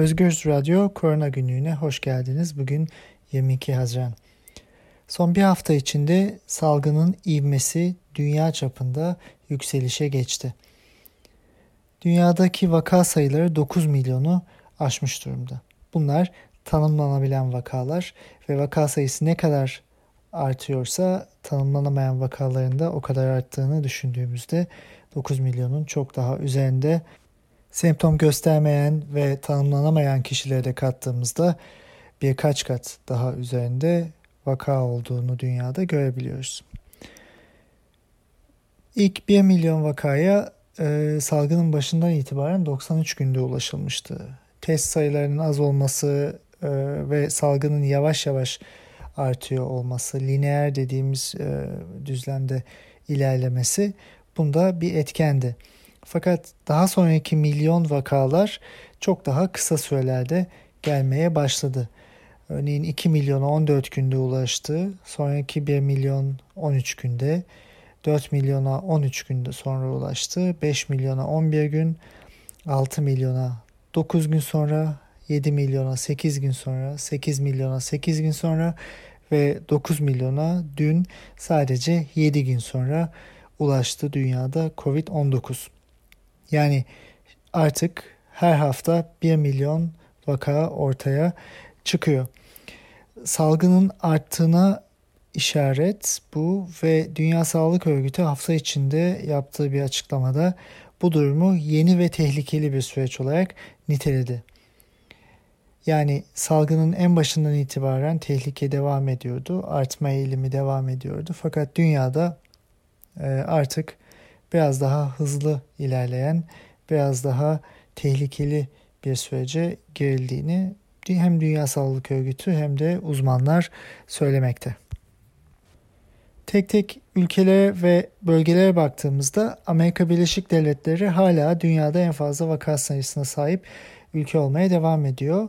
Özgür Radyo Korona Günlüğü'ne hoş geldiniz. Bugün 22 Haziran. Son bir hafta içinde salgının ivmesi dünya çapında yükselişe geçti. Dünyadaki vaka sayıları 9 milyonu aşmış durumda. Bunlar tanımlanabilen vakalar ve vaka sayısı ne kadar artıyorsa tanımlanamayan vakaların da o kadar arttığını düşündüğümüzde 9 milyonun çok daha üzerinde semptom göstermeyen ve tanımlanamayan kişileri de kattığımızda birkaç kat daha üzerinde vaka olduğunu dünyada görebiliyoruz. İlk 1 milyon vakaya e, salgının başından itibaren 93 günde ulaşılmıştı. Test sayılarının az olması e, ve salgının yavaş yavaş artıyor olması, lineer dediğimiz e, düzlemde ilerlemesi bunda bir etkendi. Fakat daha sonraki milyon vakalar çok daha kısa sürelerde gelmeye başladı. Örneğin 2 milyona 14 günde ulaştı. Sonraki 1 milyon 13 günde. 4 milyona 13 günde sonra ulaştı. 5 milyona 11 gün. 6 milyona 9 gün sonra. 7 milyona 8 gün sonra. 8 milyona 8 gün sonra. Ve 9 milyona dün sadece 7 gün sonra ulaştı dünyada Covid-19. Yani artık her hafta 1 milyon vaka ortaya çıkıyor. Salgının arttığına işaret bu ve Dünya Sağlık Örgütü hafta içinde yaptığı bir açıklamada bu durumu yeni ve tehlikeli bir süreç olarak niteledi. Yani salgının en başından itibaren tehlike devam ediyordu, artma eğilimi devam ediyordu. Fakat dünyada e, artık biraz daha hızlı ilerleyen, biraz daha tehlikeli bir sürece girildiğini hem Dünya Sağlık Örgütü hem de uzmanlar söylemekte. Tek tek ülkelere ve bölgelere baktığımızda Amerika Birleşik Devletleri hala dünyada en fazla vaka sayısına sahip ülke olmaya devam ediyor.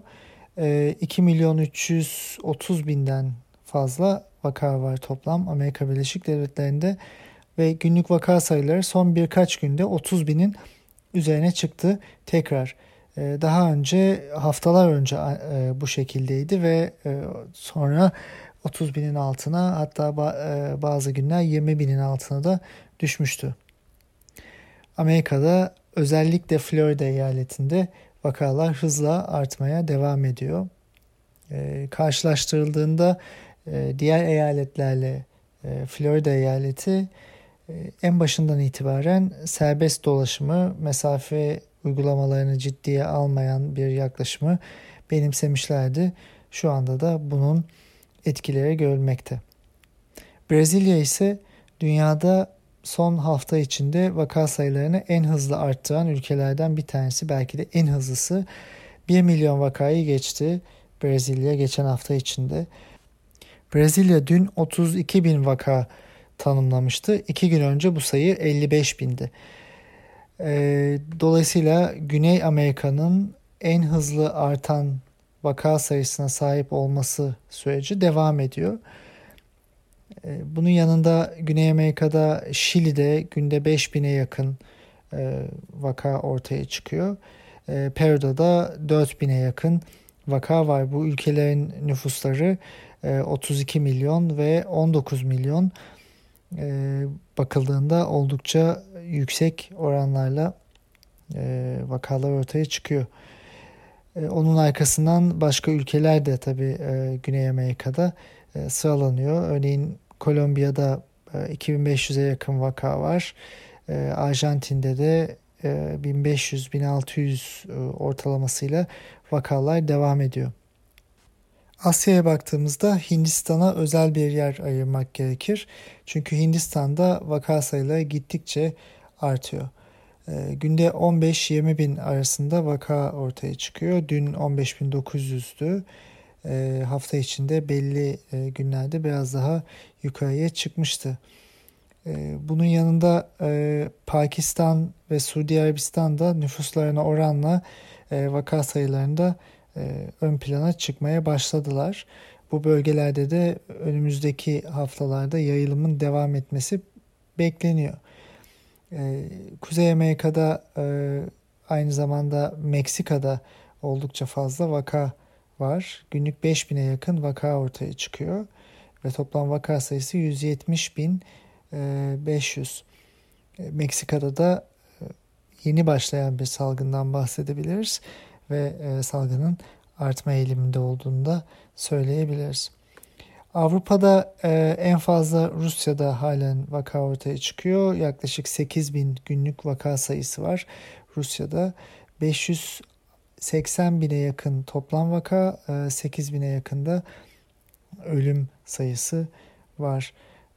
2 milyon 330 binden fazla vaka var toplam Amerika Birleşik Devletleri'nde ve günlük vaka sayıları son birkaç günde 30 binin üzerine çıktı tekrar. Ee, daha önce haftalar önce e, bu şekildeydi ve e, sonra 30 binin altına hatta e, bazı günler 20 binin altına da düşmüştü. Amerika'da özellikle Florida eyaletinde vakalar hızla artmaya devam ediyor. Karşılaştırıldığında diğer eyaletlerle Florida eyaleti en başından itibaren serbest dolaşımı, mesafe uygulamalarını ciddiye almayan bir yaklaşımı benimsemişlerdi. Şu anda da bunun etkileri görülmekte. Brezilya ise dünyada son hafta içinde vaka sayılarını en hızlı arttıran ülkelerden bir tanesi belki de en hızlısı 1 milyon vakayı geçti Brezilya geçen hafta içinde. Brezilya dün 32 bin vaka tanımlamıştı. İki gün önce bu sayı 55 bindi. Ee, dolayısıyla Güney Amerika'nın en hızlı artan vaka sayısına sahip olması süreci devam ediyor. Ee, bunun yanında Güney Amerika'da Şili'de günde 5000'e yakın e, vaka ortaya çıkıyor. E, Peru'da da 4000'e yakın vaka var. Bu ülkelerin nüfusları 32 e, milyon ve 19 milyon e, bakıldığında oldukça yüksek oranlarla e, vakalar ortaya çıkıyor. E, onun arkasından başka ülkeler de tabii e, Güney Amerika'da e, sıralanıyor. Örneğin Kolombiya'da e, 2500'e yakın vaka var. E, Arjantin'de de e, 1500-1600 e, ortalamasıyla vakalar devam ediyor. Asya'ya baktığımızda Hindistan'a özel bir yer ayırmak gerekir. Çünkü Hindistan'da vaka sayıları gittikçe artıyor. E, günde 15-20 bin arasında vaka ortaya çıkıyor. Dün 15.900'dü. E, ee, hafta içinde belli e, günlerde biraz daha yukarıya çıkmıştı. E, bunun yanında e, Pakistan ve Suudi Arabistan'da nüfuslarına oranla e, vaka sayılarında ön plana çıkmaya başladılar. Bu bölgelerde de önümüzdeki haftalarda yayılımın devam etmesi bekleniyor. E, Kuzey Amerika'da e, aynı zamanda Meksika'da oldukça fazla vaka var. Günlük 5000'e yakın vaka ortaya çıkıyor ve toplam vaka sayısı 170.500. E, Meksika'da da e, yeni başlayan bir salgından bahsedebiliriz ve e, salgının artma eğiliminde olduğunu da söyleyebiliriz. Avrupa'da en fazla Rusya'da halen vaka ortaya çıkıyor. Yaklaşık 8 bin günlük vaka sayısı var Rusya'da. 580 bine yakın toplam vaka, 8 bine yakında ölüm sayısı var.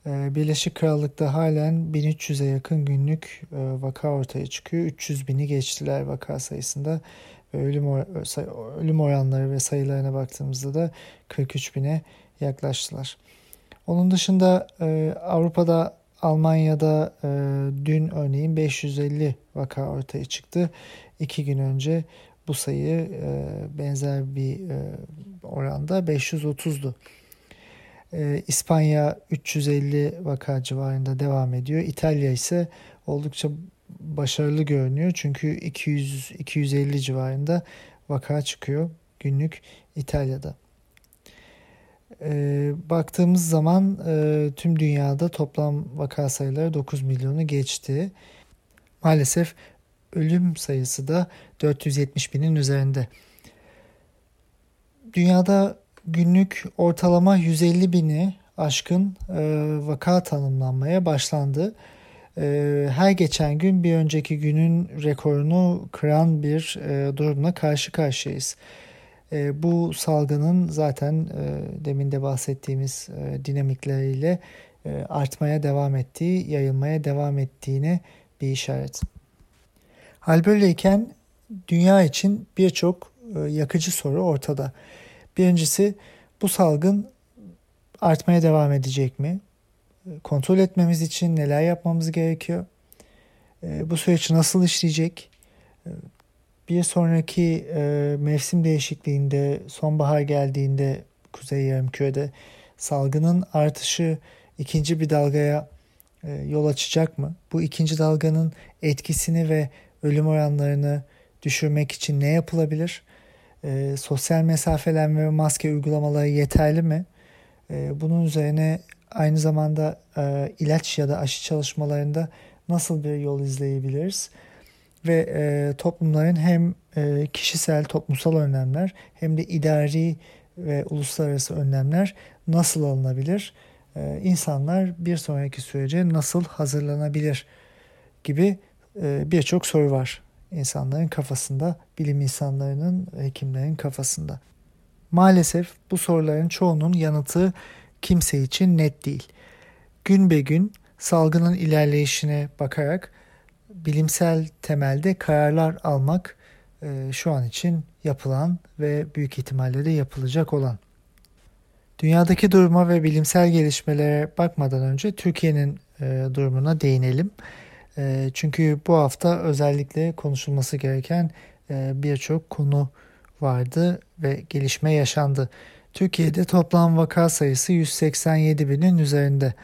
Birleşik Krallık'ta halen 1300'e yakın günlük e, vaka ortaya çıkıyor. 300 bini geçtiler vaka sayısında. Ölüm, ölüm oranları ve sayılarına baktığımızda da 43 bine yaklaştılar. Onun dışında e, Avrupa'da Almanya'da e, dün örneğin 550 vaka ortaya çıktı. İki gün önce bu sayı benzer bir oranda 530'du. Ee, İspanya 350 vaka civarında devam ediyor. İtalya ise oldukça başarılı görünüyor. Çünkü 200 250 civarında vaka çıkıyor günlük İtalya'da. E, baktığımız zaman e, tüm dünyada toplam vaka sayıları 9 milyonu geçti. Maalesef ölüm sayısı da 470 binin üzerinde. Dünyada günlük ortalama 150 bini aşkın e, vaka tanımlanmaya başlandı. E, her geçen gün bir önceki günün rekorunu kıran bir e, durumla karşı karşıyayız. E, bu salgının zaten e, demin de bahsettiğimiz e, dinamikleriyle artmaya devam ettiği, yayılmaya devam ettiğine bir işaret. Hal böyleyken dünya için birçok yakıcı soru ortada. Birincisi bu salgın artmaya devam edecek mi? Kontrol etmemiz için neler yapmamız gerekiyor? Ee, bu süreç nasıl işleyecek? Ee, bir sonraki e, mevsim değişikliğinde, sonbahar geldiğinde Kuzey Yarımküre'de salgının artışı ikinci bir dalgaya e, yol açacak mı? Bu ikinci dalganın etkisini ve ölüm oranlarını düşürmek için ne yapılabilir? e, sosyal mesafelenme ve maske uygulamaları yeterli mi? E, bunun üzerine aynı zamanda e, ilaç ya da aşı çalışmalarında nasıl bir yol izleyebiliriz? Ve e, toplumların hem e, kişisel toplumsal önlemler hem de idari ve uluslararası önlemler nasıl alınabilir? E, insanlar bir sonraki sürece nasıl hazırlanabilir gibi e, birçok soru var insanların kafasında, bilim insanlarının, hekimlerin kafasında. Maalesef bu soruların çoğunun yanıtı kimse için net değil. Gün be gün salgının ilerleyişine bakarak bilimsel temelde kararlar almak e, şu an için yapılan ve büyük ihtimalle de yapılacak olan. Dünyadaki duruma ve bilimsel gelişmelere bakmadan önce Türkiye'nin e, durumuna değinelim. Ee, çünkü bu hafta özellikle konuşulması gereken e, birçok konu vardı ve gelişme yaşandı. Türkiye'de toplam vaka sayısı 187 binin üzerinde.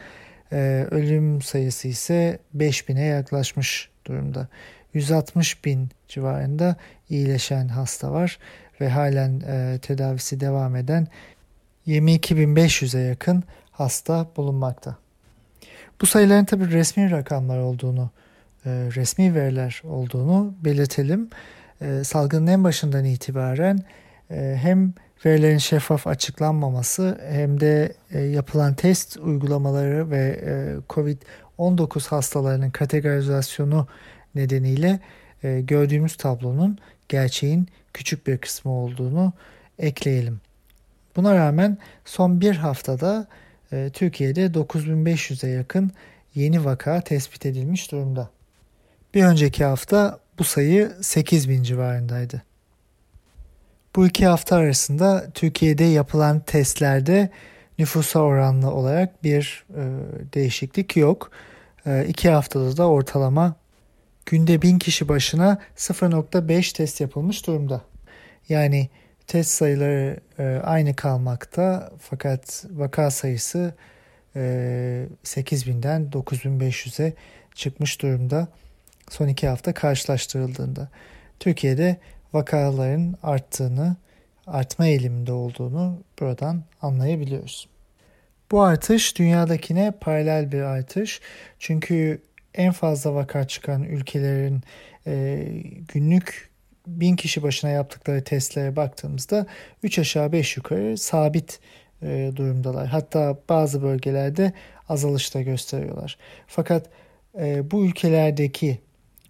Ee, ölüm sayısı ise 5 bine yaklaşmış durumda. 160 bin civarında iyileşen hasta var ve halen e, tedavisi devam eden 22.500'e yakın hasta bulunmakta. Bu sayıların tabi resmi rakamlar olduğunu e, resmi veriler olduğunu belirtelim. E, salgının en başından itibaren e, hem verilerin şeffaf açıklanmaması hem de yapılan test uygulamaları ve COVID-19 hastalarının kategorizasyonu nedeniyle gördüğümüz tablonun gerçeğin küçük bir kısmı olduğunu ekleyelim. Buna rağmen son bir haftada Türkiye'de 9500'e yakın yeni vaka tespit edilmiş durumda. Bir önceki hafta bu sayı 8 bin civarındaydı. Bu iki hafta arasında Türkiye'de yapılan testlerde nüfusa oranlı olarak bir e, değişiklik yok. E, iki haftada da ortalama günde bin kişi başına 0.5 test yapılmış durumda. Yani test sayıları e, aynı kalmakta fakat vaka sayısı e, 8000'den 9500'e çıkmış durumda son iki hafta karşılaştırıldığında. Türkiye'de vakaların arttığını, artma eğiliminde olduğunu buradan anlayabiliyoruz. Bu artış dünyadakine paralel bir artış. Çünkü en fazla vaka çıkan ülkelerin e, günlük bin kişi başına yaptıkları testlere baktığımızda 3 aşağı 5 yukarı sabit e, durumdalar. Hatta bazı bölgelerde azalış da gösteriyorlar. Fakat e, bu ülkelerdeki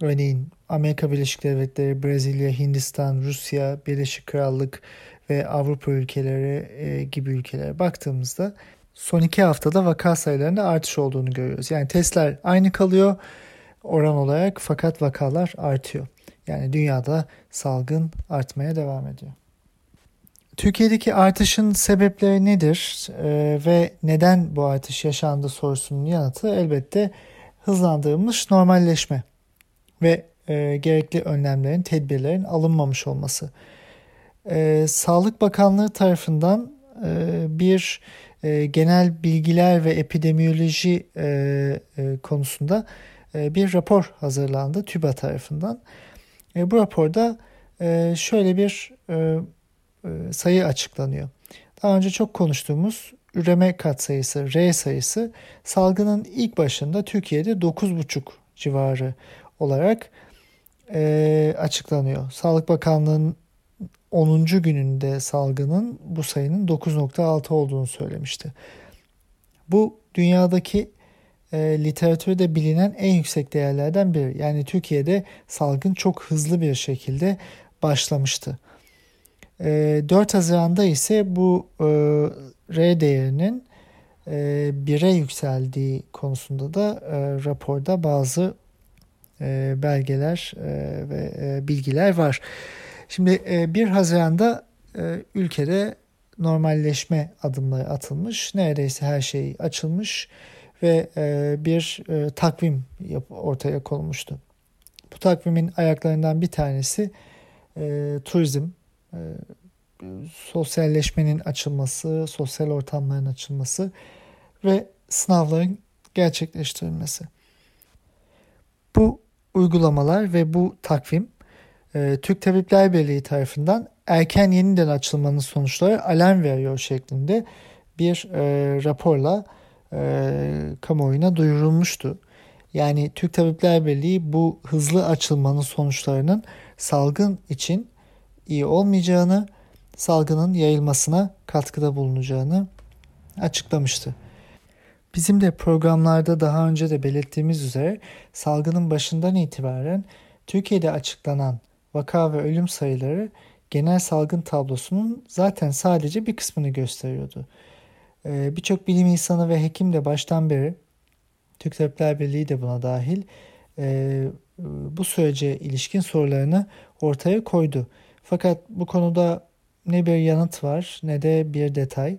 örneğin Amerika Birleşik Devletleri, Brezilya, Hindistan, Rusya, Birleşik Krallık ve Avrupa ülkeleri e, gibi ülkelere baktığımızda son iki haftada vaka sayılarında artış olduğunu görüyoruz. Yani testler aynı kalıyor oran olarak fakat vakalar artıyor. Yani dünyada salgın artmaya devam ediyor. Türkiye'deki artışın sebepleri nedir e, ve neden bu artış yaşandı sorusunun yanıtı elbette hızlandırılmış normalleşme ve e, gerekli önlemlerin, tedbirlerin alınmamış olması. E, Sağlık Bakanlığı tarafından e, bir e, genel bilgiler ve epidemiyoloji e, e, konusunda e, bir rapor hazırlandı TÜBA tarafından. E, bu raporda e, şöyle bir e, e, sayı açıklanıyor. Daha önce çok konuştuğumuz üreme katsayısı R sayısı salgının ilk başında Türkiye'de 9,5 civarı olarak e, açıklanıyor. Sağlık Bakanlığı'nın 10. gününde salgının bu sayının 9.6 olduğunu söylemişti. Bu dünyadaki e, literatürde bilinen en yüksek değerlerden biri. Yani Türkiye'de salgın çok hızlı bir şekilde başlamıştı. 4 ee, Haziran'da ise bu e, R değerinin 1'e yükseldiği konusunda da e, raporda bazı e, belgeler ve bilgiler var. Şimdi 1 Haziran'da ülkede normalleşme adımları atılmış. Neredeyse her şey açılmış ve bir takvim ortaya konmuştu. Bu takvimin ayaklarından bir tanesi turizm e, sosyalleşmenin açılması, sosyal ortamların açılması ve sınavların gerçekleştirilmesi. Uygulamalar ve bu takvim e, Türk Tabipler Birliği tarafından erken yeniden açılmanın sonuçları alarm veriyor şeklinde bir e, raporla e, kamuoyuna duyurulmuştu. Yani Türk Tabipler Birliği bu hızlı açılmanın sonuçlarının salgın için iyi olmayacağını, salgının yayılmasına katkıda bulunacağını açıklamıştı. Bizim de programlarda daha önce de belirttiğimiz üzere salgının başından itibaren Türkiye'de açıklanan vaka ve ölüm sayıları genel salgın tablosunun zaten sadece bir kısmını gösteriyordu. Ee, Birçok bilim insanı ve hekim de baştan beri, Türk Tabipler Birliği de buna dahil, e, bu sürece ilişkin sorularını ortaya koydu. Fakat bu konuda ne bir yanıt var ne de bir detay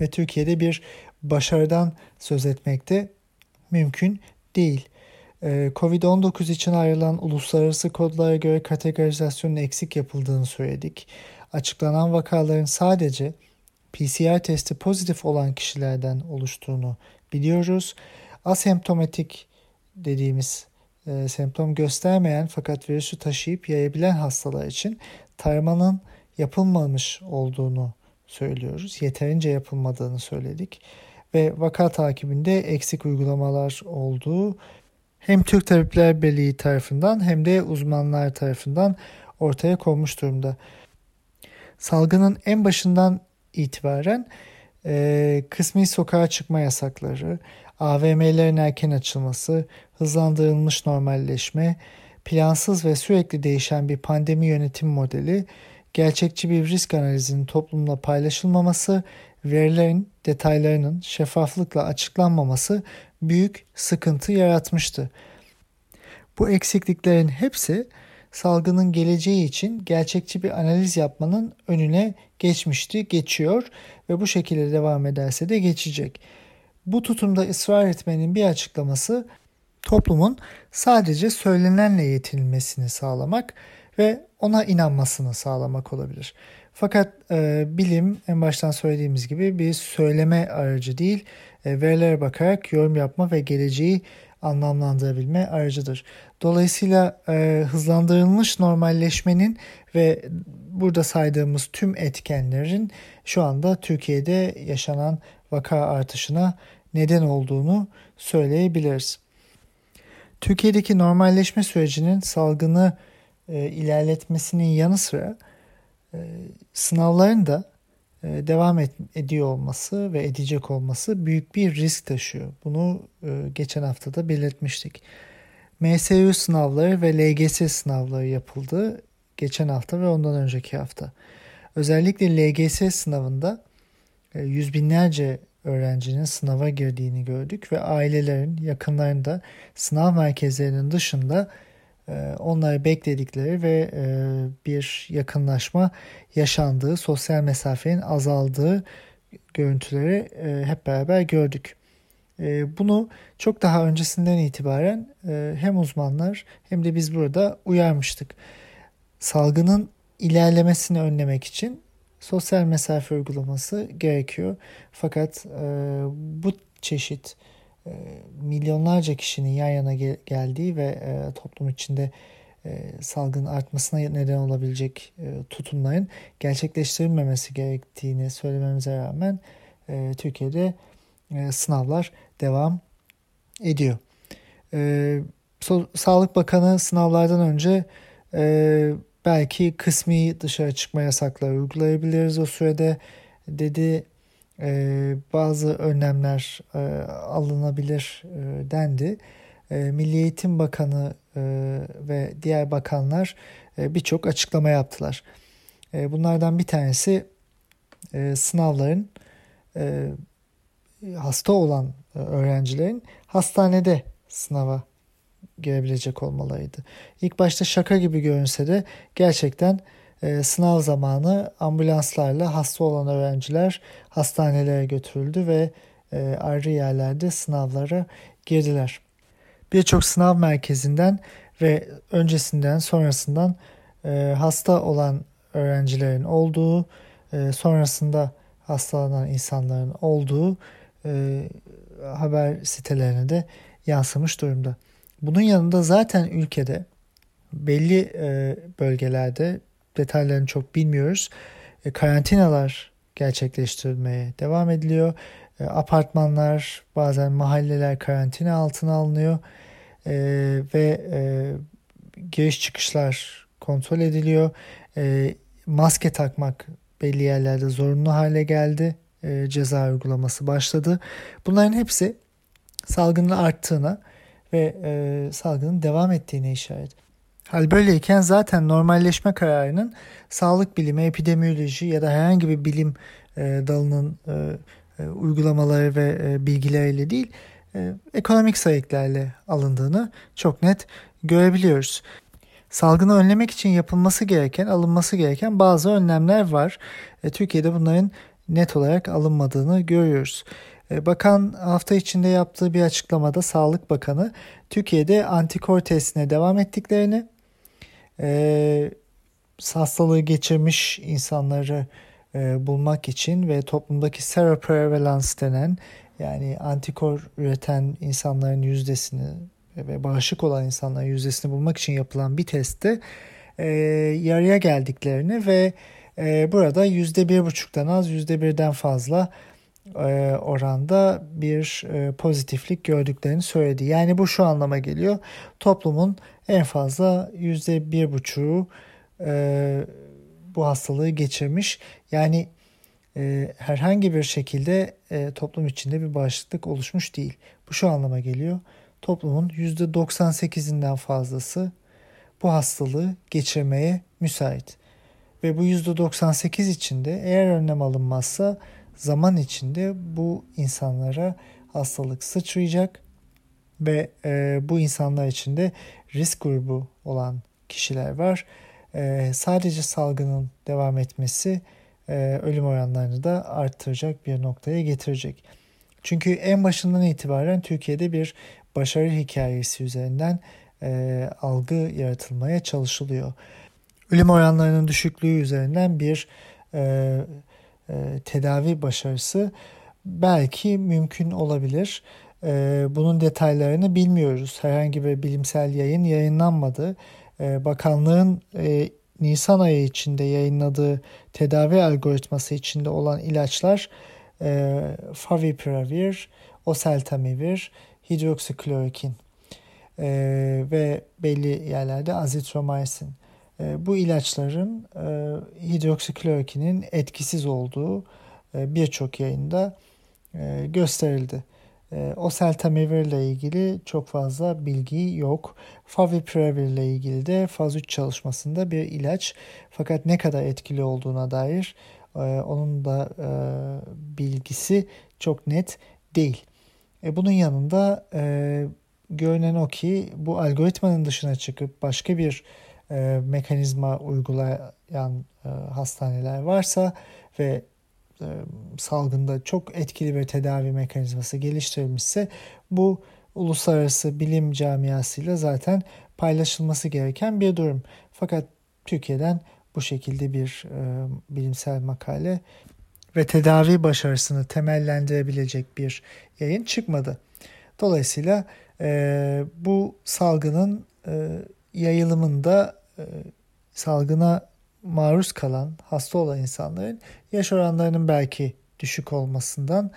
ve Türkiye'de bir başarıdan söz etmekte mümkün değil. Ee, Covid-19 için ayrılan uluslararası kodlara göre kategorizasyonun eksik yapıldığını söyledik. Açıklanan vakaların sadece PCR testi pozitif olan kişilerden oluştuğunu biliyoruz. Asemptomatik dediğimiz e, semptom göstermeyen fakat virüsü taşıyıp yayabilen hastalar için taramanın yapılmamış olduğunu söylüyoruz. Yeterince yapılmadığını söyledik ve vaka takibinde eksik uygulamalar olduğu hem Türk Tabipler Birliği tarafından hem de uzmanlar tarafından ortaya konmuş durumda. Salgının en başından itibaren e, kısmi sokağa çıkma yasakları, AVM'lerin erken açılması, hızlandırılmış normalleşme, plansız ve sürekli değişen bir pandemi yönetim modeli, gerçekçi bir risk analizinin toplumla paylaşılmaması, verilerin detaylarının şeffaflıkla açıklanmaması büyük sıkıntı yaratmıştı. Bu eksikliklerin hepsi salgının geleceği için gerçekçi bir analiz yapmanın önüne geçmişti, geçiyor ve bu şekilde devam ederse de geçecek. Bu tutumda ısrar etmenin bir açıklaması toplumun sadece söylenenle yetinilmesini sağlamak ve ona inanmasını sağlamak olabilir. Fakat e, bilim en baştan söylediğimiz gibi bir söyleme aracı değil, e, verilere bakarak yorum yapma ve geleceği anlamlandırabilme aracıdır. Dolayısıyla e, hızlandırılmış normalleşmenin ve burada saydığımız tüm etkenlerin şu anda Türkiye'de yaşanan vaka artışına neden olduğunu söyleyebiliriz. Türkiye'deki normalleşme sürecinin salgını e, ilerletmesinin yanı sıra sınavların da e, devam et, ediyor olması ve edecek olması büyük bir risk taşıyor. Bunu e, geçen hafta da belirtmiştik. MSU sınavları ve LGS sınavları yapıldı geçen hafta ve ondan önceki hafta. Özellikle LGS sınavında e, yüz binlerce öğrencinin sınava girdiğini gördük ve ailelerin yakınlarında sınav merkezlerinin dışında onları bekledikleri ve e, bir yakınlaşma yaşandığı, sosyal mesafenin azaldığı görüntüleri e, hep beraber gördük. Bunu çok daha öncesinden itibaren hem uzmanlar hem de biz burada uyarmıştık. Salgının ilerlemesini önlemek için sosyal mesafe uygulaması gerekiyor. Fakat bu çeşit e, milyonlarca kişinin yan yana geldiği ve e, toplum içinde e, salgın artmasına neden olabilecek tutumların gerçekleştirilmemesi gerektiğini söylememize rağmen Türkiye'de sınavlar devam ediyor. Sağlık Bakanı sınavlardan önce belki kısmi dışarı çıkma yasakları uygulayabiliriz o sürede dedi e, bazı önlemler e, alınabilir e, dendi. E, Milli Eğitim Bakanı e, ve diğer bakanlar e, birçok açıklama yaptılar. E, bunlardan bir tanesi e, sınavların e, hasta olan e, öğrencilerin hastanede sınava girebilecek olmalarıydı. İlk başta şaka gibi görünse de gerçekten e, sınav zamanı ambulanslarla hasta olan öğrenciler hastanelere götürüldü ve e, ayrı yerlerde sınavlara girdiler. Birçok sınav merkezinden ve öncesinden sonrasından e, hasta olan öğrencilerin olduğu, e, sonrasında hastalanan insanların olduğu haber sitelerine de yansımış durumda. Bunun yanında zaten ülkede belli bölgelerde detaylarını çok bilmiyoruz. E, karantinalar gerçekleştirilmeye devam ediliyor. E, apartmanlar, bazen mahalleler karantina altına alınıyor e, ve e, giriş çıkışlar kontrol ediliyor. E, maske takmak belli yerlerde zorunlu hale geldi. E, ceza uygulaması başladı. Bunların hepsi salgının arttığına ve e, salgının devam ettiğine işaret. Hal böyleyken zaten normalleşme kararının sağlık bilimi, epidemioloji ya da herhangi bir bilim e, dalının e, e, uygulamaları ve e, bilgileriyle değil, e, ekonomik sayıklarla alındığını çok net görebiliyoruz. Salgını önlemek için yapılması gereken, alınması gereken bazı önlemler var. E, Türkiye'de bunların net olarak alınmadığını görüyoruz. E, bakan hafta içinde yaptığı bir açıklamada Sağlık Bakanı Türkiye'de antikor testine devam ettiklerini e, hastalığı geçirmiş insanları e, bulmak için ve toplumdaki seroprevalans denen yani antikor üreten insanların yüzdesini ve bağışık olan insanların yüzdesini bulmak için yapılan bir testte e, yarıya geldiklerini ve e, burada yüzde bir buçuktan az yüzde birden fazla oranda bir e, pozitiflik gördüklerini söyledi. Yani bu şu anlama geliyor. Toplumun en fazla yüzde bir buçuğu e, bu hastalığı geçirmiş. Yani herhangi bir şekilde toplum içinde bir bağışıklık oluşmuş değil. Bu şu anlama geliyor. Toplumun yüzde 98'inden fazlası bu hastalığı geçirmeye müsait. Ve bu yüzde 98 içinde eğer önlem alınmazsa zaman içinde bu insanlara hastalık sıçrayacak ve e, bu insanlar içinde risk grubu olan kişiler var. E, sadece salgının devam etmesi e, ölüm oranlarını da arttıracak bir noktaya getirecek. Çünkü en başından itibaren Türkiye'de bir başarı hikayesi üzerinden e, algı yaratılmaya çalışılıyor. Ölüm oranlarının düşüklüğü üzerinden bir e, e, tedavi başarısı belki mümkün olabilir. E, bunun detaylarını bilmiyoruz. Herhangi bir bilimsel yayın yayınlanmadı. E, bakanlığın Nisan ayı içinde yayınladığı tedavi algoritması içinde olan ilaçlar favipiravir, oseltamivir, hidroksiklorokin ve belli yerlerde azitromycin. E, bu ilaçların e, hidroksiklorokinin etkisiz olduğu e, birçok yayında e, gösterildi. Oseltamivir ile ilgili çok fazla bilgi yok. Favipiravir ile ilgili de faz 3 çalışmasında bir ilaç fakat ne kadar etkili olduğuna dair onun da bilgisi çok net değil. Bunun yanında görünen o ki bu algoritmanın dışına çıkıp başka bir e, mekanizma uygulayan e, hastaneler varsa ve e, salgında çok etkili bir tedavi mekanizması geliştirilmişse bu uluslararası bilim camiasıyla zaten paylaşılması gereken bir durum. Fakat Türkiye'den bu şekilde bir e, bilimsel makale ve tedavi başarısını temellendirebilecek bir yayın çıkmadı. Dolayısıyla e, bu salgının e, yayılımında e, salgına maruz kalan hasta olan insanların yaş oranlarının belki düşük olmasından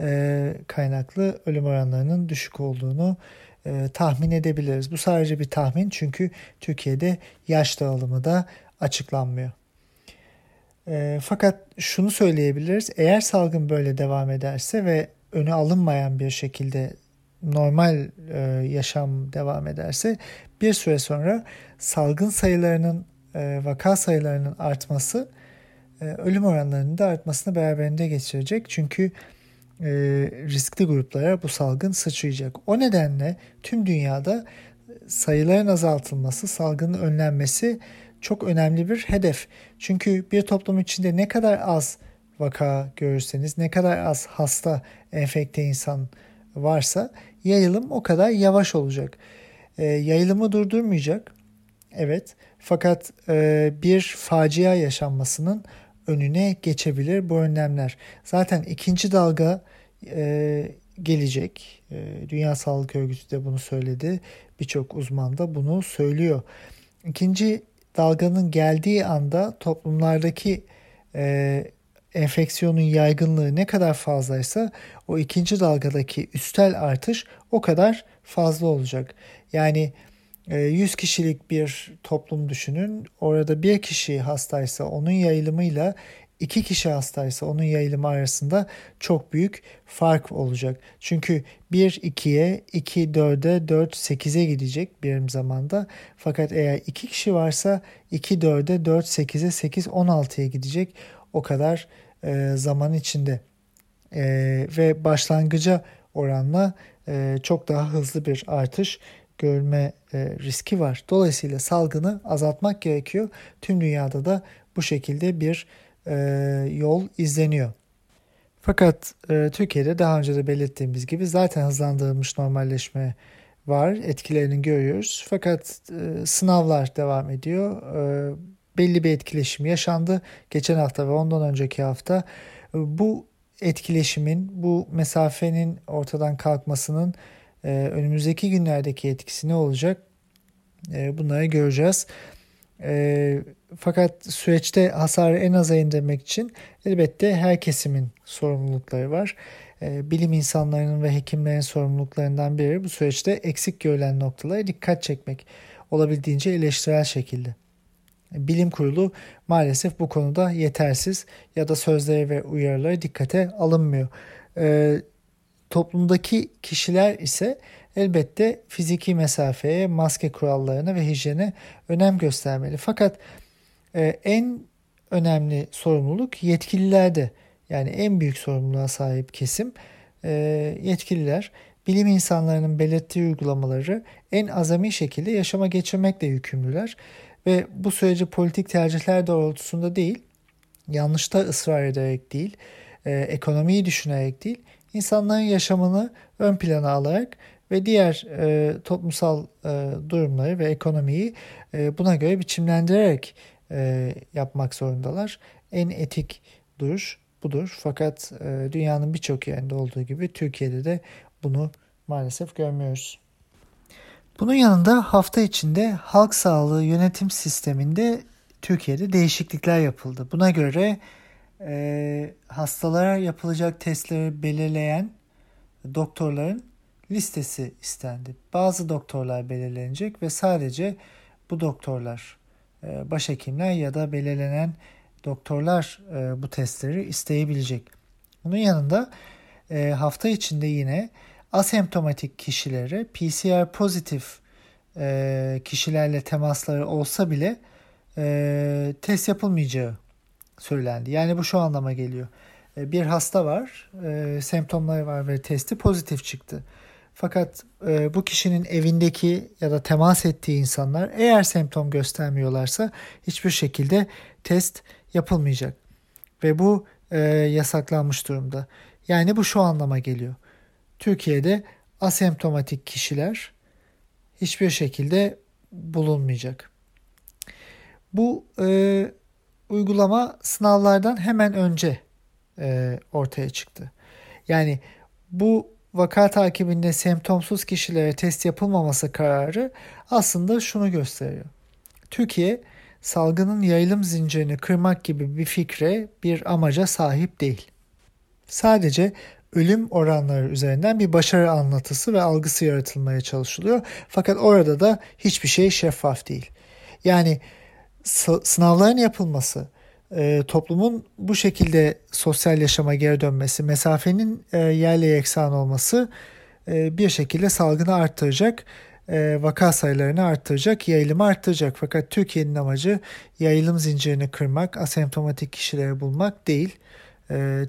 e, kaynaklı ölüm oranlarının düşük olduğunu e, tahmin edebiliriz. Bu sadece bir tahmin çünkü Türkiye'de yaş dağılımı da açıklanmıyor. Fakat şunu söyleyebiliriz. Eğer salgın böyle devam ederse ve önü alınmayan bir şekilde normal yaşam devam ederse bir süre sonra salgın sayılarının e, vaka sayılarının artması e, ölüm oranlarının da artmasını beraberinde geçirecek. Çünkü e, riskli gruplara bu salgın sıçrayacak. O nedenle tüm dünyada sayıların azaltılması, salgının önlenmesi çok önemli bir hedef. Çünkü bir toplum içinde ne kadar az vaka görürseniz, ne kadar az hasta, enfekte insan varsa yayılım o kadar yavaş olacak. E, yayılımı durdurmayacak. Evet. Fakat e, bir facia yaşanmasının önüne geçebilir bu önlemler. Zaten ikinci dalga e, gelecek. E, Dünya Sağlık Örgütü de bunu söyledi. Birçok uzman da bunu söylüyor. İkinci dalganın geldiği anda toplumlardaki e, enfeksiyonun yaygınlığı ne kadar fazlaysa o ikinci dalgadaki üstel artış o kadar fazla olacak. Yani 100 ee, kişilik bir toplum düşünün. Orada bir kişi hastaysa onun yayılımıyla iki kişi hastaysa onun yayılımı arasında çok büyük fark olacak. Çünkü 1 2'ye, 2 4'e, 4 8'e gidecek birim zamanda. Fakat eğer 2 kişi varsa 2 4'e, 4 8'e, 8 16'ya gidecek. O kadar e, zaman içinde. E, ve başlangıca oranla e, çok daha hızlı bir artış görme e, riski var. Dolayısıyla salgını azaltmak gerekiyor. Tüm dünyada da bu şekilde bir e, yol izleniyor. Fakat e, Türkiye'de daha önce de belirttiğimiz gibi zaten hızlandırılmış normalleşme var. Etkilerini görüyoruz. Fakat sınavlar devam ediyor. Belli bir etkileşim yaşandı. Geçen hafta ve ondan önceki hafta bu etkileşimin, bu mesafenin ortadan kalkmasının e, önümüzdeki günlerdeki etkisi ne olacak? E, bunları göreceğiz. E, fakat süreçte hasarı en aza indirmek için elbette her kesimin sorumlulukları var. E, bilim insanlarının ve hekimlerin sorumluluklarından biri bu süreçte eksik görülen noktalara dikkat çekmek. Olabildiğince eleştirel şekilde. Bilim kurulu maalesef bu konuda yetersiz ya da sözleri ve uyarıları dikkate alınmıyor. Ee, Toplumdaki kişiler ise elbette fiziki mesafeye, maske kurallarına ve hijyene önem göstermeli. Fakat e, en önemli sorumluluk yetkililerde. Yani en büyük sorumluluğa sahip kesim e, yetkililer. Bilim insanlarının belirttiği uygulamaları en azami şekilde yaşama geçirmekle yükümlüler. Ve bu süreci politik tercihler doğrultusunda değil, yanlışta ısrar ederek değil, e, ekonomiyi düşünerek değil, insanların yaşamını ön plana alarak ve diğer e, toplumsal e, durumları ve ekonomiyi e, buna göre biçimlendirerek e, yapmak zorundalar. En etik duruş budur. Fakat e, dünyanın birçok yerinde olduğu gibi Türkiye'de de bunu maalesef görmüyoruz. Bunun yanında hafta içinde halk sağlığı yönetim sisteminde Türkiye'de değişiklikler yapıldı. Buna göre e, hastalara yapılacak testleri belirleyen doktorların listesi istendi. Bazı doktorlar belirlenecek ve sadece bu doktorlar, e, başhekimler ya da belirlenen doktorlar e, bu testleri isteyebilecek. Bunun yanında e, hafta içinde yine asemptomatik kişilere PCR pozitif e, kişilerle temasları olsa bile e, test yapılmayacağı söylendi. Yani bu şu anlama geliyor. E, bir hasta var, e, semptomları var ve testi pozitif çıktı. Fakat e, bu kişinin evindeki ya da temas ettiği insanlar eğer semptom göstermiyorlarsa hiçbir şekilde test yapılmayacak. Ve bu yasaklanmış durumda. Yani bu şu anlama geliyor. Türkiye'de asemptomatik kişiler hiçbir şekilde bulunmayacak. Bu e, uygulama sınavlardan hemen önce e, ortaya çıktı. Yani bu vaka takibinde semptomsuz kişilere test yapılmaması kararı aslında şunu gösteriyor. Türkiye salgının yayılım zincirini kırmak gibi bir fikre, bir amaca sahip değil. Sadece ölüm oranları üzerinden bir başarı anlatısı ve algısı yaratılmaya çalışılıyor. Fakat orada da hiçbir şey şeffaf değil. Yani sınavların yapılması, e, toplumun bu şekilde sosyal yaşama geri dönmesi, mesafenin e, yerle yeksan olması e, bir şekilde salgını arttıracak, e, vaka sayılarını arttıracak, yayılımı arttıracak. Fakat Türkiye'nin amacı yayılım zincirini kırmak, asemptomatik kişileri bulmak değil.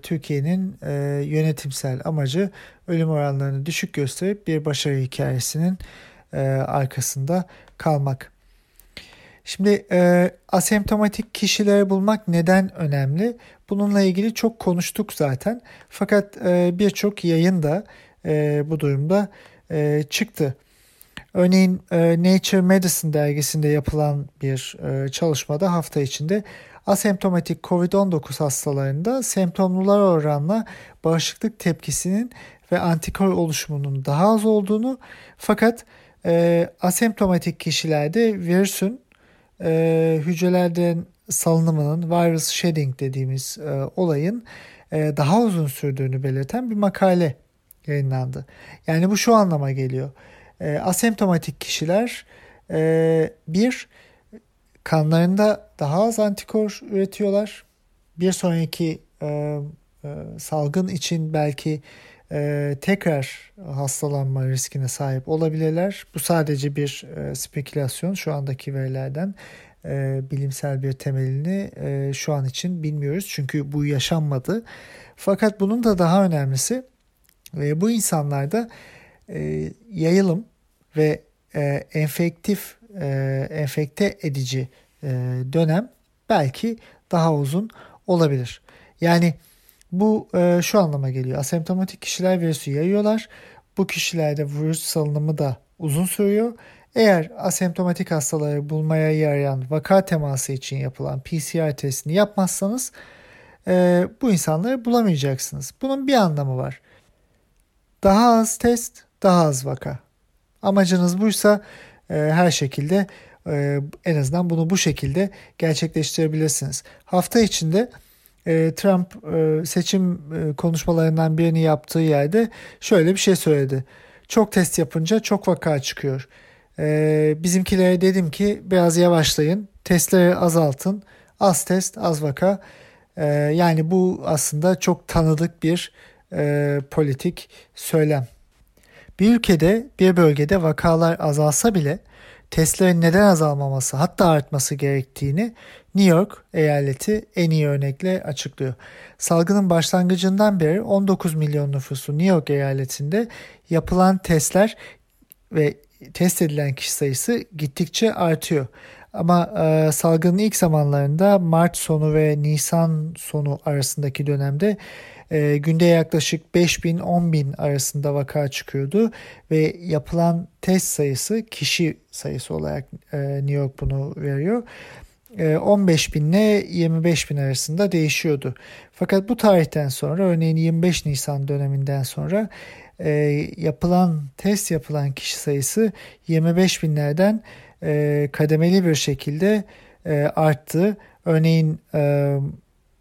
Türkiye'nin yönetimsel amacı ölüm oranlarını düşük gösterip bir başarı hikayesinin arkasında kalmak. Şimdi e, asemptomatik kişileri bulmak neden önemli? Bununla ilgili çok konuştuk zaten. Fakat e, birçok yayın da e, bu durumda e, çıktı. Örneğin e, Nature Medicine dergisinde yapılan bir e, çalışmada hafta içinde asemptomatik COVID-19 hastalarında semptomlular oranla bağışıklık tepkisinin ve antikor oluşumunun daha az olduğunu fakat e, asemptomatik kişilerde virüsün e, hücrelerden salınımının virus shedding dediğimiz e, olayın e, daha uzun sürdüğünü belirten bir makale yayınlandı. Yani bu şu anlama geliyor. E, asemptomatik kişiler e, bir kanlarında daha az antikor üretiyorlar. Bir sonraki e, e, salgın için belki e, tekrar hastalanma riskine sahip olabilirler. Bu sadece bir e, spekülasyon şu andaki verilerden e, bilimsel bir temelini e, şu an için bilmiyoruz çünkü bu yaşanmadı. Fakat bunun da daha önemlisi e, bu insanlarda e, yayılım ve e, enfektif e, enfekte edici e, dönem belki daha uzun olabilir. Yani bu e, şu anlama geliyor. Asemptomatik kişiler virüsü yayıyorlar. Bu kişilerde virüs salınımı da uzun sürüyor. Eğer asemptomatik hastaları bulmaya yarayan vaka teması için yapılan PCR testini yapmazsanız e, bu insanları bulamayacaksınız. Bunun bir anlamı var. Daha az test, daha az vaka. Amacınız buysa e, her şekilde e, en azından bunu bu şekilde gerçekleştirebilirsiniz. Hafta içinde e, Trump e, seçim e, konuşmalarından birini yaptığı yerde şöyle bir şey söyledi. Çok test yapınca çok vaka çıkıyor. E, bizimkilere dedim ki biraz yavaşlayın, testleri azaltın, az test, az vaka. E, yani bu aslında çok tanıdık bir e, politik söylem. Bir ülkede, bir bölgede vakalar azalsa bile testlerin neden azalmaması hatta artması gerektiğini New York eyaleti en iyi örnekle açıklıyor. Salgının başlangıcından beri 19 milyon nüfusu New York eyaletinde yapılan testler ve test edilen kişi sayısı gittikçe artıyor. Ama e, salgının ilk zamanlarında Mart sonu ve Nisan sonu arasındaki dönemde e, günde yaklaşık 5 bin 10 bin arasında vaka çıkıyordu ve yapılan test sayısı kişi sayısı olarak e, New York bunu veriyor. 15 bin ile 25 bin arasında değişiyordu. Fakat bu tarihten sonra örneğin 25 Nisan döneminden sonra e, yapılan test yapılan kişi sayısı 25 binlerden e, kademeli bir şekilde e, arttı. Örneğin e,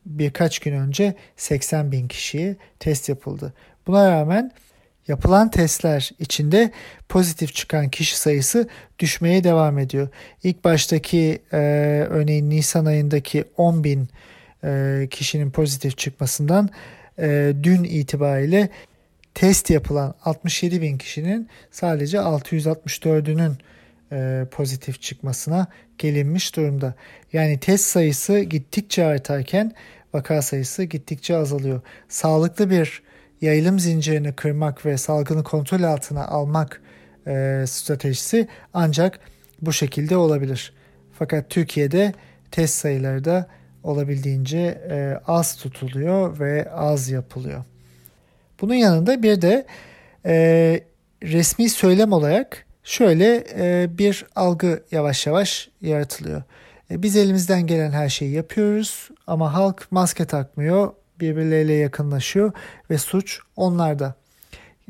birkaç gün önce 80 bin kişiye test yapıldı. Buna rağmen yapılan testler içinde pozitif çıkan kişi sayısı düşmeye devam ediyor. İlk baştaki e, örneğin Nisan ayındaki 10 bin e, kişinin pozitif çıkmasından e, dün itibariyle test yapılan 67 bin kişinin sadece 664'ünün e, pozitif çıkmasına gelinmiş durumda. Yani test sayısı gittikçe artarken vaka sayısı gittikçe azalıyor. Sağlıklı bir yayılım zincirini kırmak ve salgını kontrol altına almak e, stratejisi ancak bu şekilde olabilir. Fakat Türkiye'de test sayıları da olabildiğince e, az tutuluyor ve az yapılıyor. Bunun yanında bir de e, resmi söylem olarak şöyle e, bir algı yavaş yavaş yaratılıyor. E, biz elimizden gelen her şeyi yapıyoruz ama halk maske takmıyor, birbirleriyle yakınlaşıyor ve suç onlarda.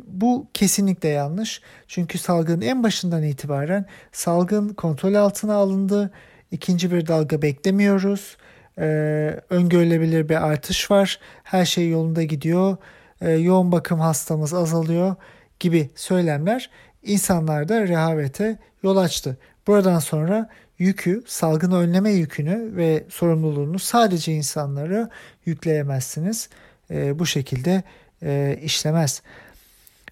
Bu kesinlikle yanlış. Çünkü salgının en başından itibaren salgın kontrol altına alındı. İkinci bir dalga beklemiyoruz. Ee, öngörülebilir bir artış var. Her şey yolunda gidiyor. Ee, yoğun bakım hastamız azalıyor gibi söylemler insanlarda rehavete yol açtı. Buradan sonra yükü, salgını önleme yükünü ve sorumluluğunu sadece insanlara yükleyemezsiniz. E, bu şekilde e, işlemez.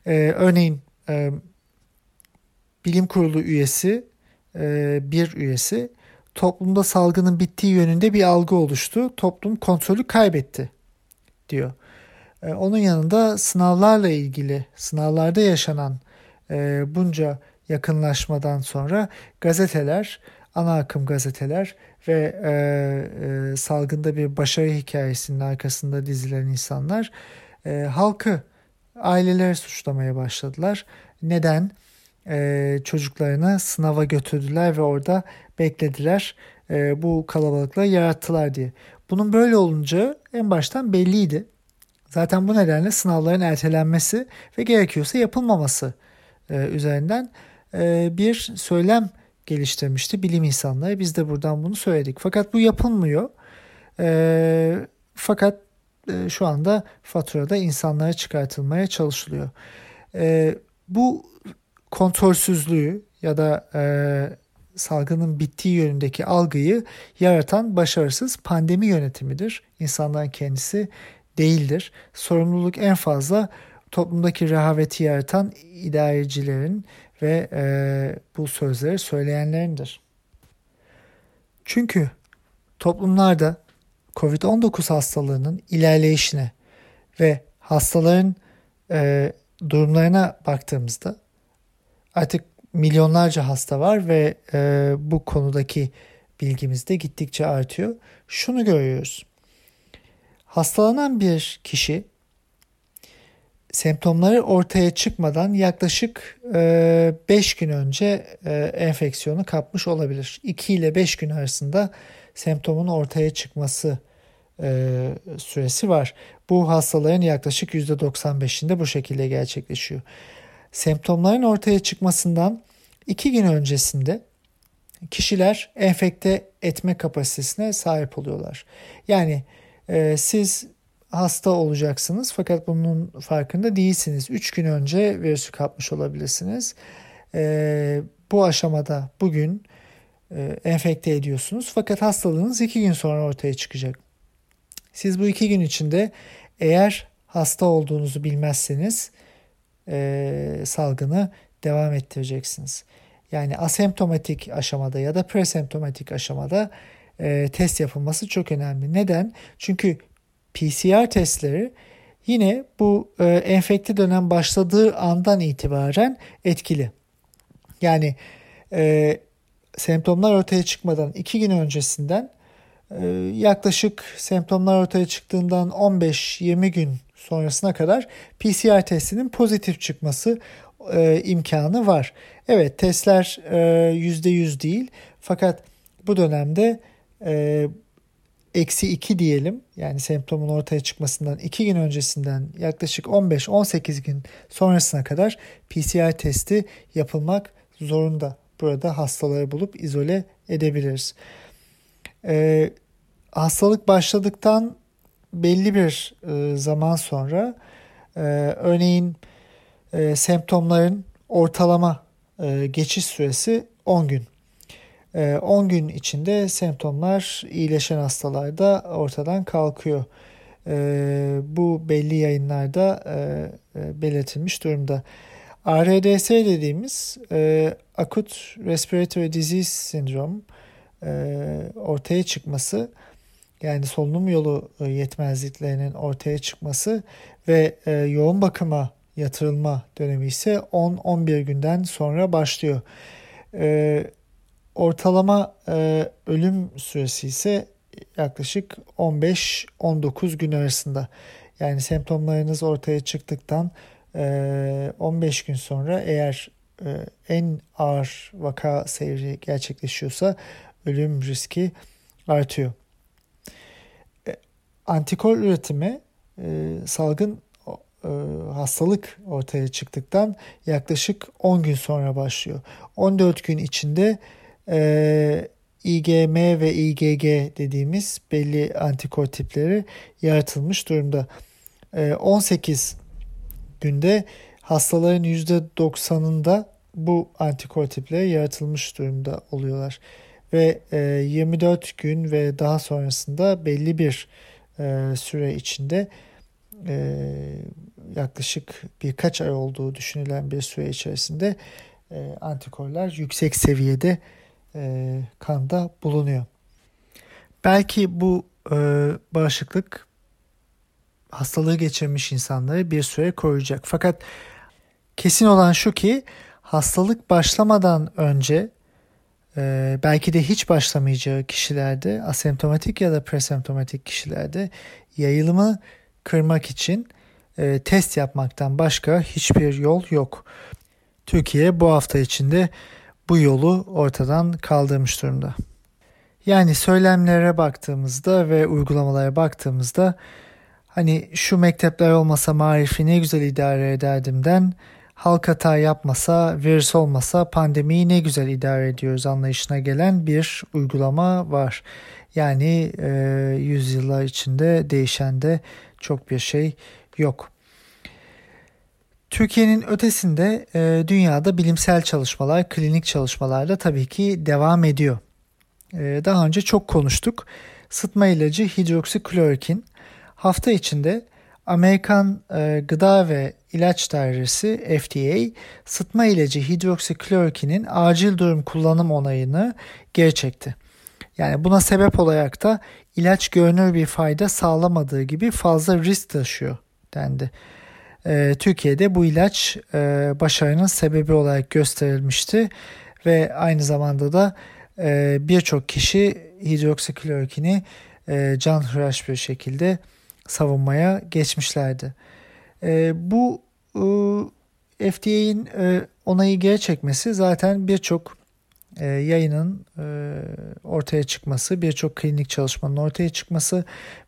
E, örneğin e, bilim kurulu üyesi, e, bir üyesi toplumda salgının bittiği yönünde bir algı oluştu. Toplum kontrolü kaybetti diyor. E, onun yanında sınavlarla ilgili, sınavlarda yaşanan e, bunca yakınlaşmadan sonra gazeteler, ana akım gazeteler ve e, e, salgında bir başarı hikayesinin arkasında dizilen insanlar e, halkı, aileleri suçlamaya başladılar. Neden? E, çocuklarını sınava götürdüler ve orada beklediler. E, bu kalabalıkla yarattılar diye. Bunun böyle olunca en baştan belliydi. Zaten bu nedenle sınavların ertelenmesi ve gerekiyorsa yapılmaması e, üzerinden e, bir söylem geliştirmişti bilim insanları. Biz de buradan bunu söyledik. Fakat bu yapılmıyor. E, fakat e, şu anda faturada insanlara çıkartılmaya çalışılıyor. E, bu kontrolsüzlüğü ya da e, salgının bittiği yönündeki algıyı yaratan başarısız pandemi yönetimidir. İnsanların kendisi değildir. Sorumluluk en fazla toplumdaki rehaveti yaratan idarecilerin ve e, bu sözleri söyleyenlerindir. Çünkü toplumlarda COVID-19 hastalığının ilerleyişine ve hastaların e, durumlarına baktığımızda artık milyonlarca hasta var ve e, bu konudaki bilgimiz de gittikçe artıyor. Şunu görüyoruz. Hastalanan bir kişi semptomları ortaya çıkmadan yaklaşık 5 e, gün önce e, enfeksiyonu kapmış olabilir. 2 ile 5 gün arasında semptomun ortaya çıkması e, süresi var. Bu hastaların yaklaşık %95'inde bu şekilde gerçekleşiyor. Semptomların ortaya çıkmasından 2 gün öncesinde kişiler enfekte etme kapasitesine sahip oluyorlar. Yani siz hasta olacaksınız fakat bunun farkında değilsiniz. 3 gün önce virüsü kapmış olabilirsiniz. E, bu aşamada bugün e, enfekte ediyorsunuz fakat hastalığınız 2 gün sonra ortaya çıkacak. Siz bu 2 gün içinde eğer hasta olduğunuzu bilmezseniz e, salgını devam ettireceksiniz. Yani asemptomatik aşamada ya da presemptomatik aşamada e, test yapılması çok önemli. Neden? Çünkü PCR testleri yine bu e, enfekte dönem başladığı andan itibaren etkili. Yani e, semptomlar ortaya çıkmadan iki gün öncesinden e, yaklaşık semptomlar ortaya çıktığından 15-20 gün sonrasına kadar PCR testinin pozitif çıkması e, imkanı var. Evet testler e, %100 değil fakat bu dönemde e, eksi 2 diyelim yani semptomun ortaya çıkmasından 2 gün öncesinden yaklaşık 15-18 gün sonrasına kadar PCR testi yapılmak zorunda. Burada hastaları bulup izole edebiliriz. Ee, hastalık başladıktan belli bir e, zaman sonra e, örneğin e, semptomların ortalama e, geçiş süresi 10 gün. 10 ee, gün içinde semptomlar iyileşen hastalarda ortadan kalkıyor. Ee, bu belli yayınlarda e, e, belirtilmiş durumda. ARDS dediğimiz e, Acute Respiratory Disease Syndrome ortaya çıkması yani solunum yolu yetmezliklerinin ortaya çıkması ve yoğun bakıma yatırılma dönemi ise 10-11 günden sonra başlıyor. Ortalama e, ölüm süresi ise yaklaşık 15-19 gün arasında. Yani semptomlarınız ortaya çıktıktan e, 15 gün sonra eğer e, en ağır vaka seyri gerçekleşiyorsa ölüm riski artıyor. E, antikor üretimi e, salgın e, hastalık ortaya çıktıktan yaklaşık 10 gün sonra başlıyor. 14 gün içinde e, IgM ve IgG dediğimiz belli antikor tipleri yaratılmış durumda. E, 18 günde hastaların %90'ında bu antikor tipleri yaratılmış durumda oluyorlar. Ve e, 24 gün ve daha sonrasında belli bir e, süre içinde e, yaklaşık birkaç ay olduğu düşünülen bir süre içerisinde e, antikorlar yüksek seviyede e, kanda bulunuyor. Belki bu e, bağışıklık hastalığı geçirmiş insanları bir süre koruyacak. Fakat kesin olan şu ki hastalık başlamadan önce e, belki de hiç başlamayacağı kişilerde asemptomatik ya da presemptomatik kişilerde yayılımı kırmak için e, test yapmaktan başka hiçbir yol yok. Türkiye bu hafta içinde bu yolu ortadan kaldırmış durumda. Yani söylemlere baktığımızda ve uygulamalara baktığımızda hani şu mektepler olmasa marifi ne güzel idare ederdimden halk hata yapmasa, virüs olmasa pandemiyi ne güzel idare ediyoruz anlayışına gelen bir uygulama var. Yani e, yüzyıllar içinde değişen de çok bir şey yok. Türkiye'nin ötesinde e, dünyada bilimsel çalışmalar, klinik çalışmalar da tabii ki devam ediyor. E, daha önce çok konuştuk. Sıtma ilacı hidroksiklorokin hafta içinde Amerikan e, Gıda ve İlaç Dairesi FDA sıtma ilacı hidroksiklorokinin acil durum kullanım onayını geri çekti. Yani buna sebep olarak da ilaç görünür bir fayda sağlamadığı gibi fazla risk taşıyor dendi e, Türkiye'de bu ilaç e, başarının sebebi olarak gösterilmişti ve aynı zamanda da e, birçok kişi hidroksiklorokini e, canhıraş bir şekilde savunmaya geçmişlerdi. E, bu e, FDA'in e, onayı geri çekmesi zaten birçok e, yayının e, ortaya çıkması, birçok klinik çalışmanın ortaya çıkması,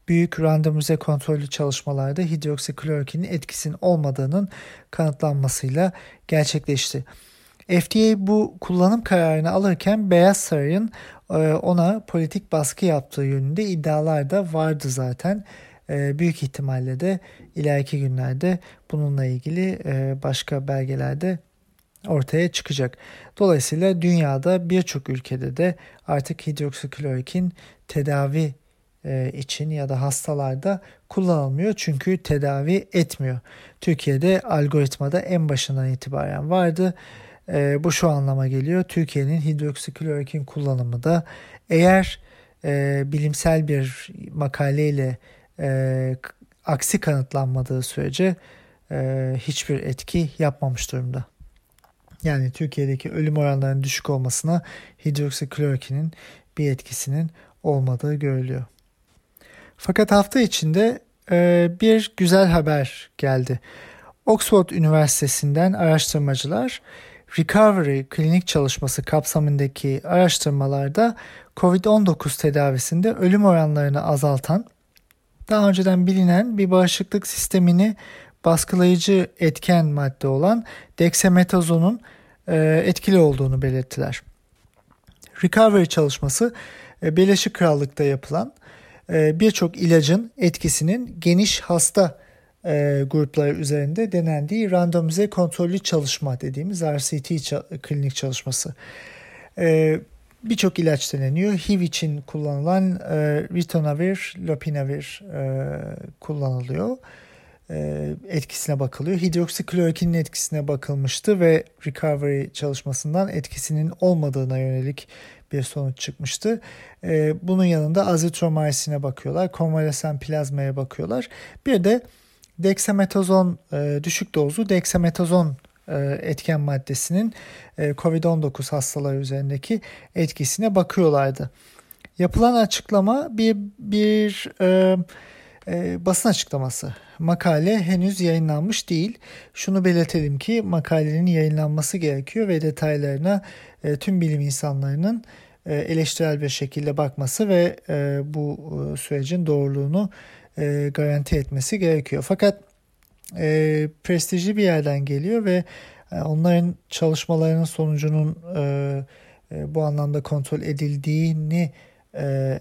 büyük randomize kontrollü çalışmalarda hidroksiklorokinin etkisinin olmadığının kanıtlanmasıyla gerçekleşti. FDA bu kullanım kararını alırken Beyaz Saray'ın e, ona politik baskı yaptığı yönünde iddialar da vardı zaten. E, büyük ihtimalle de ileriki günlerde bununla ilgili e, başka belgelerde ortaya çıkacak. Dolayısıyla dünyada birçok ülkede de artık hidroksiklorokin tedavi e, için ya da hastalarda kullanılmıyor çünkü tedavi etmiyor. Türkiye'de algoritmada en başından itibaren vardı. E, bu şu anlama geliyor. Türkiye'nin hidroksiklorokin kullanımı da eğer e, bilimsel bir makaleyle e, aksi kanıtlanmadığı sürece e, hiçbir etki yapmamış durumda. Yani Türkiye'deki ölüm oranlarının düşük olmasına hidroksiklorokinin bir etkisinin olmadığı görülüyor. Fakat hafta içinde e, bir güzel haber geldi. Oxford Üniversitesi'nden araştırmacılar recovery klinik çalışması kapsamındaki araştırmalarda COVID-19 tedavisinde ölüm oranlarını azaltan, daha önceden bilinen bir bağışıklık sistemini baskılayıcı etken madde olan dexametazonun e, etkili olduğunu belirttiler. Recovery çalışması e, Birleşik Krallık'ta yapılan e, birçok ilacın etkisinin geniş hasta grupları üzerinde denendiği randomize kontrollü çalışma dediğimiz RCT klinik çalışması. Birçok ilaç deneniyor. HIV için kullanılan ritonavir, lopinavir kullanılıyor. E, etkisine bakılıyor. Hidroksiklorokinin etkisine bakılmıştı ve recovery çalışmasından etkisinin olmadığına yönelik bir sonuç çıkmıştı. E, bunun yanında azitromycin'e bakıyorlar, konvalesen plazmaya bakıyorlar. Bir de dexametazon e, düşük dozlu dexametazon etken maddesinin COVID-19 hastaları üzerindeki etkisine bakıyorlardı. Yapılan açıklama bir bir e, e, basın açıklaması. Makale henüz yayınlanmış değil. Şunu belirtelim ki makalenin yayınlanması gerekiyor ve detaylarına e, tüm bilim insanlarının e, eleştirel bir şekilde bakması ve e, bu e, sürecin doğruluğunu e, garanti etmesi gerekiyor. Fakat e, prestijli bir yerden geliyor ve e, onların çalışmalarının sonucunun e, e, bu anlamda kontrol edildiğini e,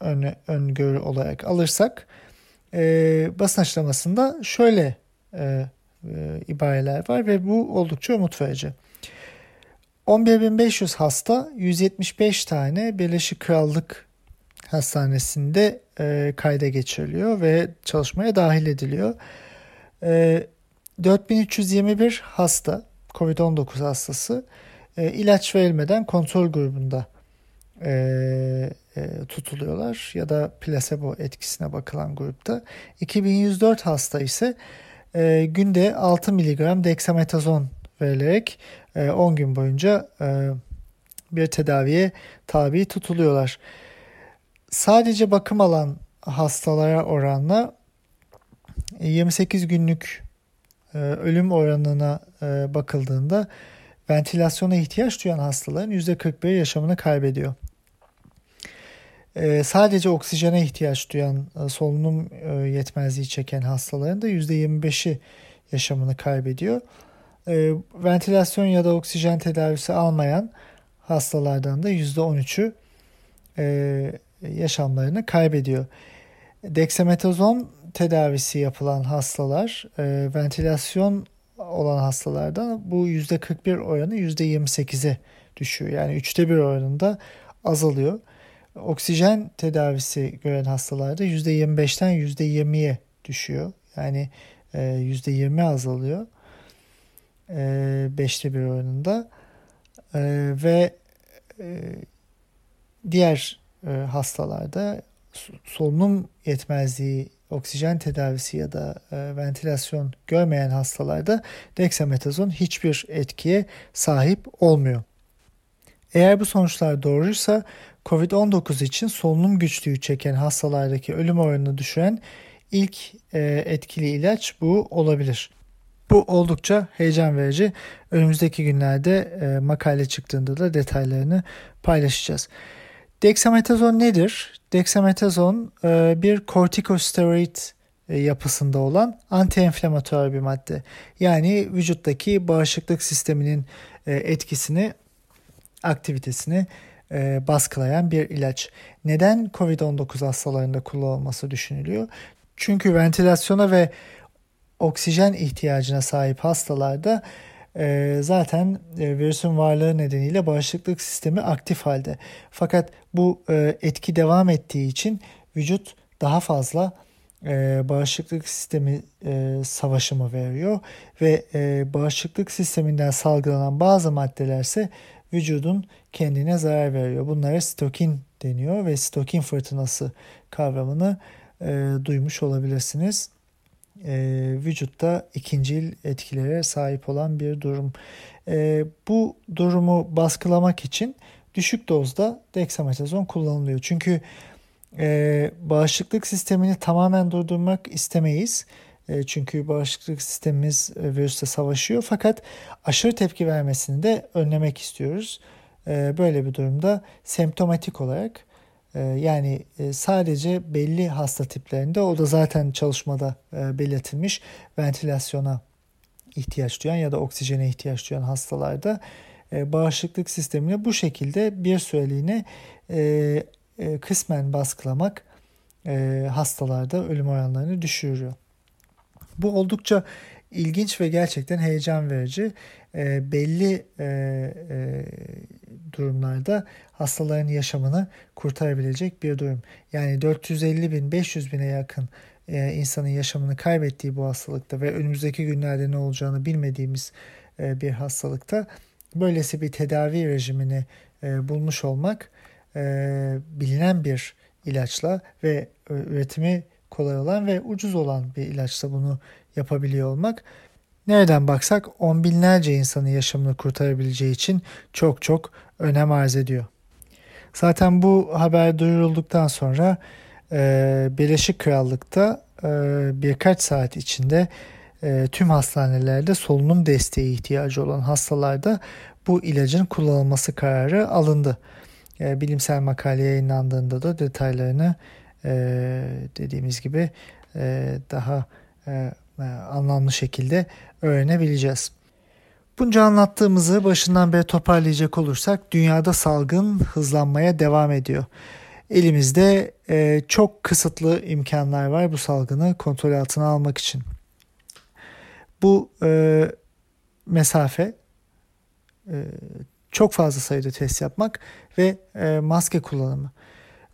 ön, öngörü olarak alırsak e, basın açıklamasında şöyle e, e, ibareler var ve bu oldukça umut verici. 11.500 hasta 175 tane Birleşik Krallık Hastanesi'nde e, kayda geçiriliyor ve çalışmaya dahil ediliyor. E, 4321 hasta COVID-19 hastası e, ilaç verilmeden kontrol grubunda e, e, tutuluyorlar ya da plasebo etkisine bakılan grupta. 2104 hasta ise e, günde 6 mg dexametazon verilerek e, 10 gün boyunca e, bir tedaviye tabi tutuluyorlar. Sadece bakım alan hastalara oranla 28 günlük e, ölüm oranına e, bakıldığında ventilasyona ihtiyaç duyan hastaların %41 yaşamını kaybediyor. Ee, sadece oksijene ihtiyaç duyan e, solunum e, yetmezliği çeken hastaların da %25'i yaşamını kaybediyor. Ee, ventilasyon ya da oksijen tedavisi almayan hastalardan da %13'ü e, yaşamlarını kaybediyor. Dexametazon tedavisi yapılan hastalar ventilasyon olan hastalardan bu %41 oranı %28'e düşüyor. Yani üçte bir oranında azalıyor oksijen tedavisi gören hastalarda %25'ten %20'ye düşüyor. Yani %20 e, azalıyor. E, beşte bir oranında. E, ve diğer hastalarda solunum yetmezliği, oksijen tedavisi ya da ventilasyon görmeyen hastalarda dexametazon hiçbir etkiye sahip olmuyor. Eğer bu sonuçlar doğruysa COVID-19 için solunum güçlüğü çeken hastalardaki ölüm oranını düşüren ilk e, etkili ilaç bu olabilir. Bu oldukça heyecan verici. Önümüzdeki günlerde e, makale çıktığında da detaylarını paylaşacağız. Dexametazon nedir? Dexametazon e, bir kortikosteroid e, yapısında olan antienflamatuar bir madde. Yani vücuttaki bağışıklık sisteminin e, etkisini, aktivitesini e, baskılayan bir ilaç. Neden COVID-19 hastalarında kullanılması düşünülüyor? Çünkü ventilasyona ve oksijen ihtiyacına sahip hastalarda e, zaten e, virüsün varlığı nedeniyle bağışıklık sistemi aktif halde. Fakat bu e, etki devam ettiği için vücut daha fazla e, bağışıklık sistemi e, savaşımı veriyor ve e, bağışıklık sisteminden salgılanan bazı maddelerse vücudun kendine zarar veriyor. Bunlara stokin deniyor ve stokin fırtınası kavramını e, duymuş olabilirsiniz. E, vücutta ikincil etkilere sahip olan bir durum. E, bu durumu baskılamak için düşük dozda dexametazon kullanılıyor. Çünkü e, bağışıklık sistemini tamamen durdurmak istemeyiz. E, çünkü bağışıklık sistemimiz e, virüsle savaşıyor. Fakat aşırı tepki vermesini de önlemek istiyoruz. E, böyle bir durumda semptomatik olarak yani sadece belli hasta tiplerinde o da zaten çalışmada belirtilmiş ventilasyona ihtiyaç duyan ya da oksijene ihtiyaç duyan hastalarda bağışıklık sistemini bu şekilde bir süreliğine kısmen baskılamak hastalarda ölüm oranlarını düşürüyor. Bu oldukça ilginç ve gerçekten heyecan verici. E, belli e, e, durumlarda hastaların yaşamını kurtarabilecek bir durum. Yani 450 bin 500 bine yakın e, insanın yaşamını kaybettiği bu hastalıkta ve önümüzdeki günlerde ne olacağını bilmediğimiz e, bir hastalıkta böylesi bir tedavi rejimini e, bulmuş olmak e, bilinen bir ilaçla ve e, üretimi kolay olan ve ucuz olan bir ilaçla bunu yapabiliyor olmak nereden baksak on binlerce insanın yaşamını kurtarabileceği için çok çok önem arz ediyor. Zaten bu haber duyurulduktan sonra e, Birleşik Krallık'ta e, birkaç saat içinde e, tüm hastanelerde solunum desteği ihtiyacı olan hastalarda bu ilacın kullanılması kararı alındı. E, bilimsel makale yayınlandığında da detaylarını dediğimiz gibi e, daha e, e, anlamlı şekilde öğrenebileceğiz. Bunca anlattığımızı başından beri toparlayacak olursak dünyada salgın hızlanmaya devam ediyor. Elimizde çok kısıtlı imkanlar var bu salgını kontrol altına almak için. Bu mesafe çok fazla sayıda test yapmak ve maske kullanımı.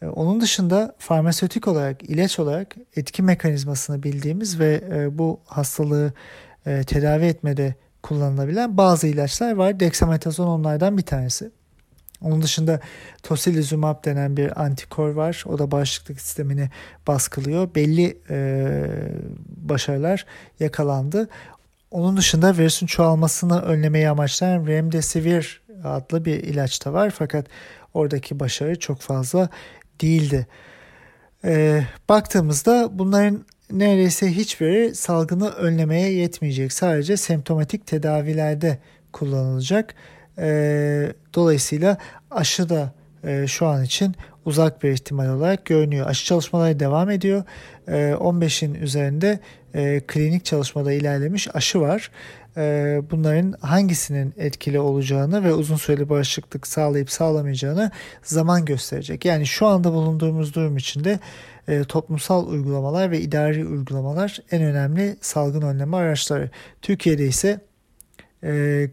E, onun dışında farmasötik olarak, ilaç olarak etki mekanizmasını bildiğimiz ve e, bu hastalığı e, tedavi etmede kullanılabilen bazı ilaçlar var. Dexamethasone onlardan bir tanesi. Onun dışında tocilizumab denen bir antikor var. O da bağışıklık sistemini baskılıyor. Belli başarılar yakalandı. Onun dışında virüsün çoğalmasını önlemeyi amaçlayan remdesivir adlı bir ilaç da var. Fakat oradaki başarı çok fazla değildi. E, baktığımızda bunların neredeyse hiçbiri salgını önlemeye yetmeyecek. Sadece semptomatik tedavilerde kullanılacak. E, dolayısıyla aşı da e, şu an için uzak bir ihtimal olarak görünüyor. Aşı çalışmaları devam ediyor. E, 15'in üzerinde e, klinik çalışmada ilerlemiş aşı var. E, bunların hangisinin etkili olacağını ve uzun süreli bağışıklık sağlayıp sağlamayacağını zaman gösterecek. Yani şu anda bulunduğumuz durum içinde e, toplumsal uygulamalar ve idari uygulamalar en önemli salgın önleme araçları. Türkiye'de ise e,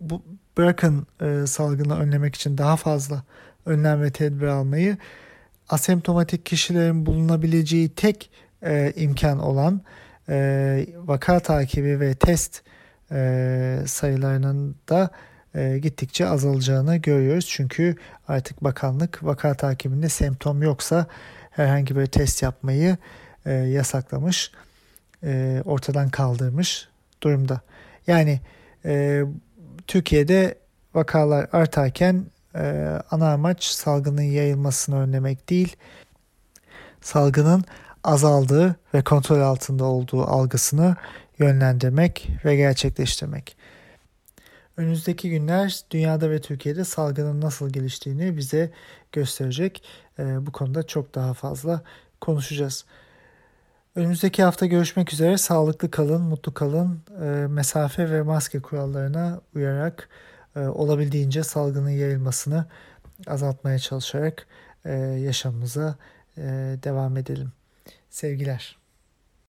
bu bırakın salgını önlemek için daha fazla önlem ve tedbir almayı asemptomatik kişilerin bulunabileceği tek e, imkan olan e, vaka takibi ve test e, sayılarının da e, gittikçe azalacağını görüyoruz. Çünkü artık bakanlık vaka takibinde semptom yoksa herhangi bir test yapmayı e, yasaklamış, e, ortadan kaldırmış durumda. Yani e, Türkiye'de vakalar artarken e, ana amaç salgının yayılmasını önlemek değil, salgının azaldığı ve kontrol altında olduğu algısını yönlendirmek ve gerçekleştirmek. Önümüzdeki günler dünyada ve Türkiye'de salgının nasıl geliştiğini bize gösterecek. E, bu konuda çok daha fazla konuşacağız. Önümüzdeki hafta görüşmek üzere. Sağlıklı kalın, mutlu kalın. E, mesafe ve maske kurallarına uyarak olabildiğince salgının yayılmasını azaltmaya çalışarak e, yaşamımıza e, devam edelim. Sevgiler.